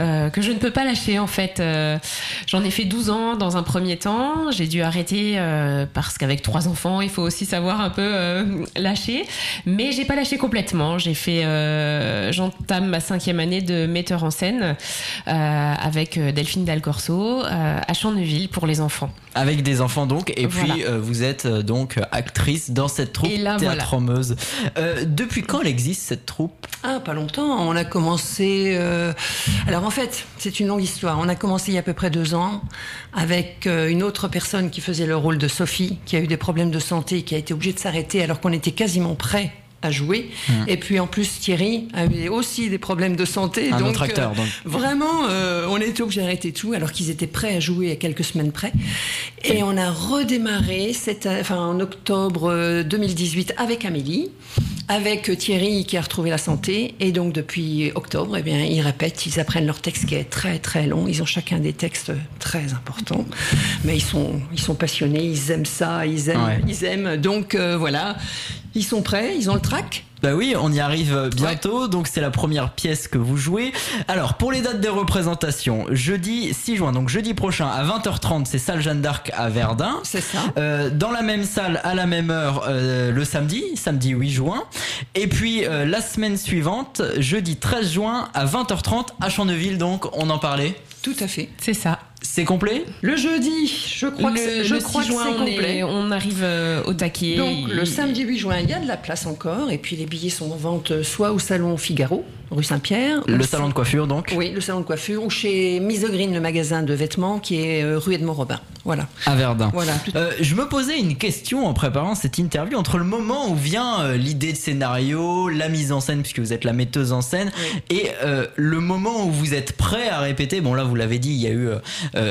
Speaker 16: euh, que je ne peux pas lâcher en fait. Euh, J'en ai fait 12 ans dans un premier temps. J'ai dû arrêter euh, parce qu'avec trois enfants, il faut aussi savoir un peu euh, lâcher. Mais j'ai pas lâché complètement. J'ai fait, euh, j'entame ma cinquième année de metteur en scène euh, avec Delphine Dalcorso euh, à Champneuville pour les enfants.
Speaker 2: Avec des enfants donc, et
Speaker 16: Voilà.
Speaker 2: puis euh, vous êtes euh, donc actrice dans cette troupe
Speaker 16: Et là, voilà.
Speaker 2: Euh, depuis quand elle existe cette troupe?
Speaker 15: Ah, pas longtemps. On a commencé. euh, Alors en fait, c'est une longue histoire. On a commencé il y a à peu près deux ans avec euh, une autre personne qui faisait le rôle de Sophie, qui a eu des problèmes de santé, qui a été obligée de s'arrêter alors qu'on était quasiment prêt à jouer.
Speaker 2: Mmh.
Speaker 15: Et puis en plus, Thierry avait aussi des problèmes de santé.
Speaker 2: Un
Speaker 15: donc,
Speaker 2: autre acteur,
Speaker 15: euh,
Speaker 2: donc.
Speaker 15: Vraiment, euh, on était obligé d'arrêter tout alors qu'ils étaient prêts à jouer à quelques semaines près. Et on a redémarré cette, enfin, en octobre euh, 2018 avec Amélie, avec Thierry qui a retrouvé la santé. Et donc depuis octobre, eh bien, ils répètent, ils apprennent leur texte qui est très très long. Ils ont chacun des textes très importants. Mais ils sont, ils sont passionnés, ils aiment ça, ils aiment,
Speaker 2: Ouais.
Speaker 15: ils aiment. Donc euh, voilà, ils sont prêts, ils ont le trac.
Speaker 2: Bah oui, on y arrive bientôt, donc c'est la première pièce que vous jouez. Alors, pour les dates des représentations, jeudi 6 juin, donc jeudi prochain à 20h30, c'est salle Jeanne d'Arc à Verdun.
Speaker 15: C'est ça.
Speaker 2: Euh, dans la même salle, à la même heure, euh, le samedi, samedi 8 juin. Et puis, euh, la semaine suivante, jeudi 13 juin à 20h30 à Champneuville, donc on en parlait.
Speaker 15: Tout à fait.
Speaker 16: C'est ça.
Speaker 2: C'est complet
Speaker 15: Le jeudi, je crois que c'est- je
Speaker 16: le
Speaker 15: crois
Speaker 16: 6
Speaker 15: que
Speaker 16: juin,
Speaker 15: c'est
Speaker 16: on,
Speaker 15: complet.
Speaker 16: est- on arrive euh, au taquet.
Speaker 15: Donc le samedi 8 juin, il y a de la place encore, et puis les billets sont en vente euh, soit au salon Figaro, rue Saint-Pierre.
Speaker 2: Le salon de coiffure, donc?
Speaker 15: Oui, le salon de coiffure, ou chez Misogreen, le magasin de vêtements qui est euh, rue Edmond-Robin. Voilà.
Speaker 2: À Verdun.
Speaker 15: Voilà.
Speaker 2: Euh, je me posais une question en préparant cette interview entre le moment où vient euh, l'idée de scénario, la mise en scène puisque vous êtes la metteuse en scène, et euh, le moment où vous êtes prêt à répéter. Bon là vous l'avez dit, il y a eu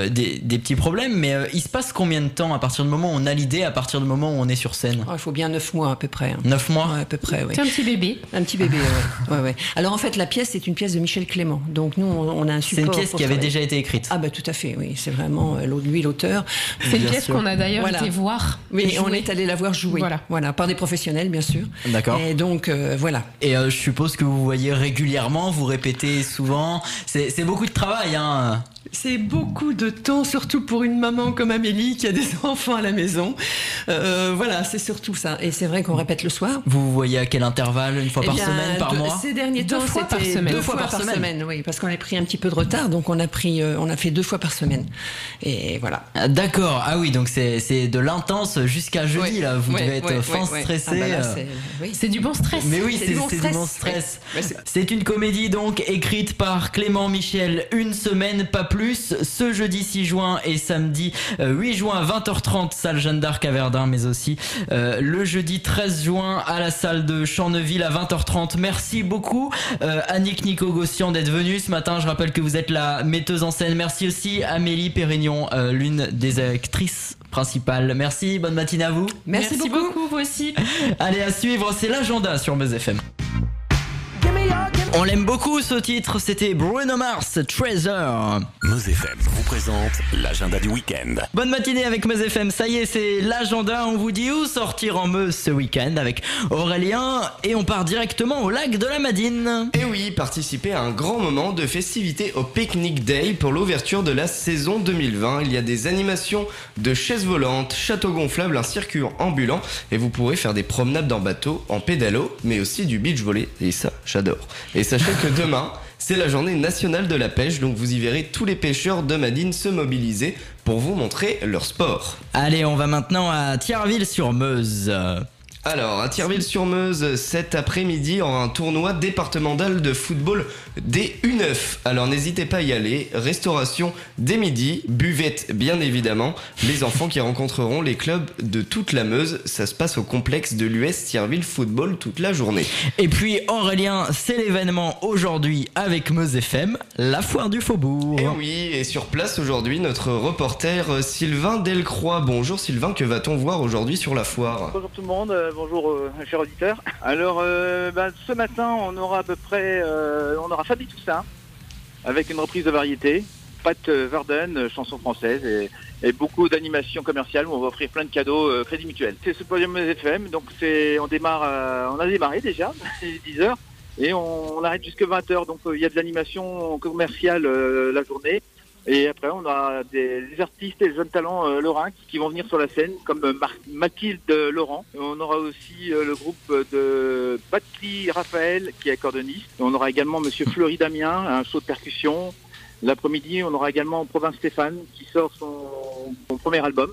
Speaker 2: des, des petits problèmes, mais euh, il se passe combien de temps à partir du moment où on a l'idée, à partir du moment où on est sur scène?
Speaker 15: Oh, il faut bien 9 mois à peu près. hein.
Speaker 2: 9 mois?
Speaker 15: Ouais, à peu près, oui.
Speaker 16: C'est un petit bébé.
Speaker 15: Un petit bébé, ouais. ouais, ouais. Alors en fait, la pièce, c'est une pièce de Michel Clément. Donc nous, on, a un
Speaker 2: C'est
Speaker 15: support.
Speaker 2: une pièce qui avait déjà été écrite.
Speaker 15: Ah bah tout à fait, oui. C'est vraiment euh, lui l'auteur.
Speaker 16: C'est une pièce qu'on a d'ailleurs été voir.
Speaker 15: Oui,
Speaker 16: et
Speaker 15: on est allé la voir jouer.
Speaker 16: Voilà.
Speaker 15: Voilà, par des professionnels, bien sûr.
Speaker 2: D'accord.
Speaker 15: Et donc, euh, voilà.
Speaker 2: Et euh, je suppose que vous voyez régulièrement, vous répétez souvent. C'est c'est beaucoup de travail, hein.
Speaker 15: C'est beaucoup de temps, surtout pour une maman comme Amélie qui a des enfants à la maison. Euh, voilà, c'est surtout ça. Et c'est vrai qu'on répète le soir.
Speaker 2: Vous vous voyez à quel intervalle Une fois
Speaker 15: Eh
Speaker 2: par
Speaker 15: bien,
Speaker 2: semaine, par
Speaker 15: deux-
Speaker 2: mois?
Speaker 15: Ces derniers
Speaker 16: Deux
Speaker 15: temps,
Speaker 16: fois par
Speaker 15: c'était
Speaker 16: semaine.
Speaker 15: Deux fois par, semaine. oui, parce qu'on a pris un petit peu de retard, donc on a pris, euh, on a fait deux fois par semaine. Et voilà.
Speaker 2: Ah, D'accord, ah oui, donc c'est c'est de l'intense jusqu'à jeudi, là. Vous devez être fin stressé.
Speaker 15: Ah bah
Speaker 2: euh.
Speaker 15: c'est- oui.
Speaker 16: C'est du bon stress.
Speaker 2: Mais oui,
Speaker 15: C'est
Speaker 2: c'est
Speaker 15: du bon
Speaker 2: du
Speaker 15: stress.
Speaker 2: bon stress.
Speaker 15: Ouais. C'est
Speaker 2: une comédie donc écrite par Clément Michel, une semaine pas plus, ce jeudi 6 juin et samedi euh, 8 juin 20h30 salle Jeanne d'Arc à Verdun, mais aussi euh, le jeudi 13 juin à la salle de Champneuville à 20h30. Merci beaucoup euh, Annick Nico Gossian d'être venue ce matin. Je rappelle que vous êtes la metteuse en scène. Merci aussi Amélie Pérignon, euh, l'une des actrices principales. Merci, bonne matinée à vous.
Speaker 15: Merci, beaucoup.
Speaker 16: vous aussi.
Speaker 2: Allez à suivre, c'est l'agenda sur Buzz FM. On l'aime beaucoup ce titre, c'était Bruno Mars, Treasure.
Speaker 17: Meuse FM vous présente l'agenda du week-end.
Speaker 2: Bonne matinée avec Meuse FM, ça y est, c'est l'agenda. On vous dit où sortir en Meuse ce week-end avec Aurélien et on part directement au lac de la Madine.
Speaker 3: Et oui, participer à un grand moment de festivité au Picnic Day pour l'ouverture de la saison 2020. Il y a des animations de chaises volantes, châteaux gonflables, un circuit ambulant et vous pourrez faire des promenades en bateau, en pédalo, mais aussi du beach volley. Et ça, j'adore. Et sachez que demain, c'est la journée nationale de la pêche, donc vous y verrez tous les pêcheurs de Madine se mobiliser pour vous montrer leur sport.
Speaker 2: Allez, on va maintenant à Thierville-sur-Meuse.
Speaker 3: Alors, à Thierville-sur-Meuse, cet après-midi, aura un tournoi départemental de football des U9. Alors, n'hésitez pas à y aller. Restauration dès midi, buvette bien évidemment. Les enfants qui rencontreront les clubs de toute la Meuse. Ça se passe au complexe de l'US Thierville Football toute la journée.
Speaker 2: Et puis, Aurélien, c'est l'événement aujourd'hui avec Meuse FM, la foire du Faubourg.
Speaker 3: Et oui, et sur place aujourd'hui, notre reporter Sylvain Delcroix. Bonjour Sylvain, que va-t-on voir aujourd'hui sur la foire?
Speaker 18: Bonjour tout le monde bonjour euh, chers auditeurs. Alors euh, bah, ce matin on aura à peu près euh, on aura Fabi Toussaint avec une reprise de variété, Pat Verden, chanson française et, beaucoup d'animations commerciales où on va offrir plein de cadeaux crédit mutuel. C'est ce podium FM, donc on démarre on a démarré déjà, c'est 10 heures et on, arrête jusqu'à 20 heures donc il y a de l'animation commerciale la journée. Et après, on a des, artistes et des jeunes talents euh, lorrains qui, vont venir sur la scène, comme euh, Mathilde Laurent. on aura aussi euh, le groupe de Patri Raphaël, qui est accordoniste. on aura également Monsieur Fleury Damien, un show de percussion. L'après-midi, on aura également Province Stéphane, qui sort son, son premier album.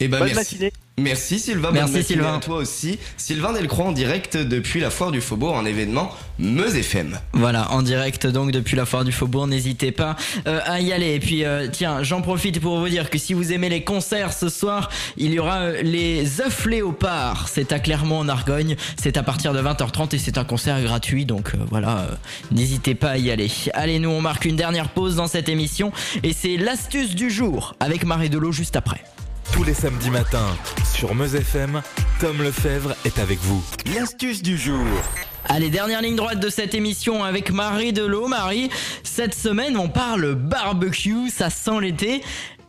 Speaker 3: Et eh ben,
Speaker 18: Bonne
Speaker 3: merci.
Speaker 18: matinée.
Speaker 3: Merci Sylvain,
Speaker 2: Merci
Speaker 3: Sylvain. à toi aussi. Sylvain Delcroix en direct depuis la foire du Faubourg, un événement Meuse FM.
Speaker 2: Voilà, en direct donc depuis la foire du Faubourg, n'hésitez pas euh, à y aller. Et puis euh, tiens, j'en profite pour vous dire que si vous aimez les concerts ce soir, il y aura euh, les œufs léopards. C'est à Clermont en Argonne, c'est à partir de 20h30 et c'est un concert gratuit, donc voilà, n'hésitez pas à y aller. Allez, nous on marque une dernière pause dans cette émission et c'est l'astuce du jour avec Marie Delot juste après.
Speaker 1: Tous les samedis matins sur Meuse FM, Tom Lefebvre est avec vous.
Speaker 17: L'astuce du jour.
Speaker 2: Allez, dernière ligne droite de cette émission avec Marie Delot. Marie, cette semaine, on parle barbecue, ça sent l'été.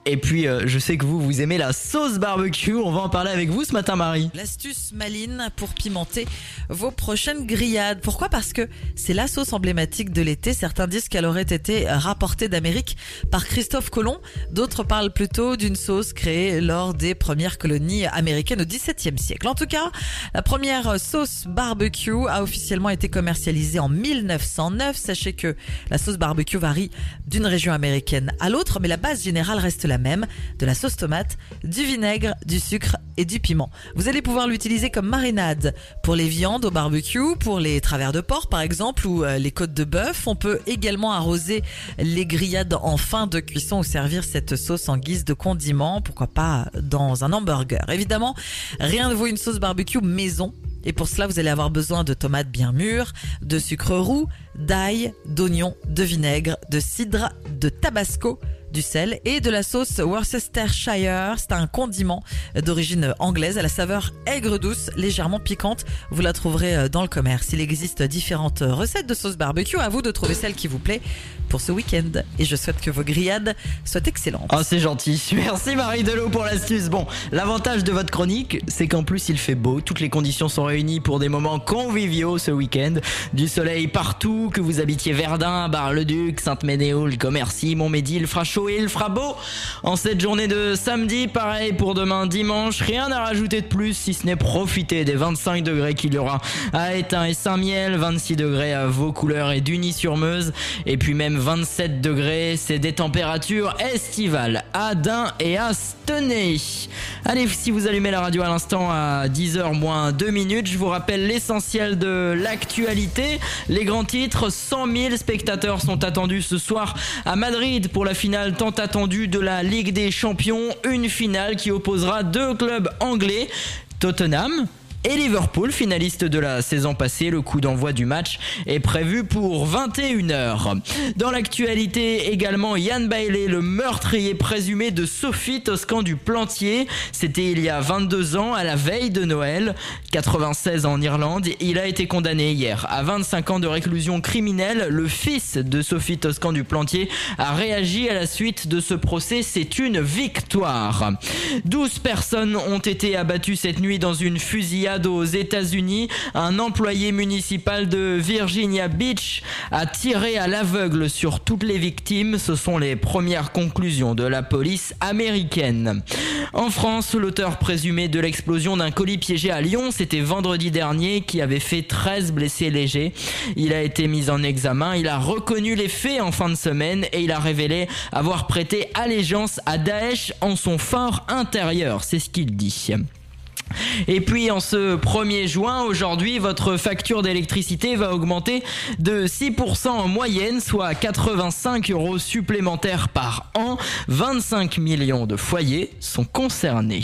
Speaker 2: Et puis, euh, je sais que vous, vous aimez la sauce barbecue. On va en parler avec vous ce matin, Marie.
Speaker 19: L'astuce maline pour pimenter vos prochaines grillades. Pourquoi Parce que c'est la sauce emblématique de l'été. Certains disent qu'elle aurait été rapportée d'Amérique par Christophe Colomb. D'autres parlent plutôt d'une sauce créée lors des premières colonies américaines au XVIIe siècle. En tout cas, la première sauce barbecue a officiellement été commercialisée en 1909. Sachez que la sauce barbecue varie d'une région américaine à l'autre, mais la base générale reste la même, de la sauce tomate, du vinaigre, du sucre et du piment. Vous allez pouvoir l'utiliser comme marinade pour les viandes au barbecue, pour les travers de porc par exemple ou euh, les côtes de bœuf. On peut également arroser les grillades en fin de cuisson ou servir cette sauce en guise de condiment, pourquoi pas dans un hamburger. Évidemment, rien ne vaut une sauce barbecue maison et pour cela, vous allez avoir besoin de tomates bien mûres, de sucre roux, d'ail, d'oignons, de vinaigre, de cidre, de tabasco, du sel et de la sauce Worcestershire. C'est un condiment d'origine anglaise à la saveur aigre douce, légèrement piquante. Vous la trouverez euh, dans le commerce. Il existe différentes recettes de sauce barbecue. À vous de trouver celle qui vous plaît pour ce week-end. Et je souhaite que vos grillades soient excellentes.
Speaker 2: Oh, c'est gentil. Merci Marie Delot pour l'astuce. Bon, l'avantage de votre chronique, c'est qu'en plus il fait beau. Toutes les conditions sont réunies pour des moments conviviaux ce week-end. Du soleil partout, que vous habitiez Verdun, Bar-le-Duc, Sainte-Ménéhould, Commercy, Montmédy, le Et il fera beau en cette journée de samedi. Pareil pour demain dimanche. Rien à rajouter de plus si ce n'est profiter des 25 degrés qu'il y aura à Étain et Saint-Miel, 26 degrés à Vaucouleurs et Duny-sur-Meuse, et puis même 27 degrés. C'est des températures estivales à Dain et à Stenay. Allez, si vous allumez la radio à l'instant à 10h moins 2 minutes, je vous rappelle l'essentiel de l'actualité. Les grands titres, 100 000 spectateurs sont attendus ce soir à Madrid pour la finale tant attendu de la Ligue des Champions, une finale qui opposera deux clubs anglais, Tottenham et Liverpool, finaliste de la saison passée. Le coup d'envoi du match est prévu pour 21h. Dans l'actualité également, Yann Bailey, le meurtrier présumé de Sophie Toscan du Plantier. C'était il y a 22 ans, à la veille de Noël, 96 en Irlande. Il a été condamné hier à 25 ans de réclusion criminelle. Le fils de Sophie Toscan du Plantier a réagi à la suite de ce procès. C'est une victoire. 12 personnes ont été abattues cette nuit dans une fusillade aux États-Unis. Un employé municipal de Virginia Beach a tiré à l'aveugle sur toutes les victimes. Ce sont les premières conclusions de la police américaine. En France, l'auteur présumé de l'explosion d'un colis piégé à Lyon, c'était vendredi dernier, qui avait fait 13 blessés légers. Il a été mis en examen, il a reconnu les faits en fin de semaine et il a révélé avoir prêté allégeance à Daesh en son fort intérieur, c'est ce qu'il dit. Et puis en ce 1er juin, aujourd'hui, votre facture d'électricité va augmenter de 6% en moyenne, soit 85 euros supplémentaires par an. 25 millions de foyers sont concernés.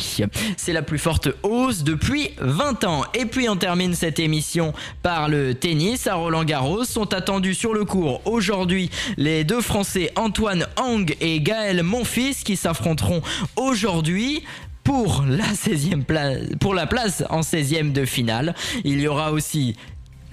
Speaker 2: C'est la plus forte hausse depuis 20 ans. Et puis on termine cette émission par le tennis. À Roland Garros sont attendus sur le cours aujourd'hui les deux Français Antoine Hang et Gaël Monfils qui s'affronteront aujourd'hui pour la 16e place, pour la place en 16e de finale. Il y aura aussi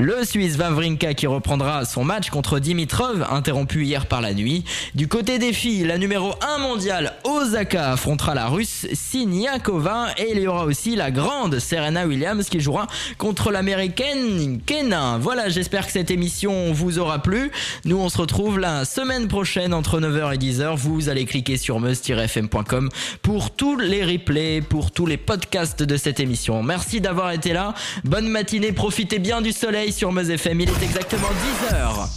Speaker 2: le Suisse Vavrinka qui reprendra son match contre Dimitrov, interrompu hier par la nuit. Du côté des filles, la numéro 1 mondiale Osaka affrontera la russe Siniakova et il y aura aussi la grande Serena Williams qui jouera contre l'américaine Kenin. Voilà, j'espère que cette émission vous aura plu. Nous on se retrouve la semaine prochaine entre 9h et 10h. Vous allez cliquer sur meuse-fm.com pour tous les replays, pour tous les podcasts de cette émission. Merci d'avoir été là. Bonne matinée, profitez bien du soleil sur Meuse FM. Il est exactement 10h.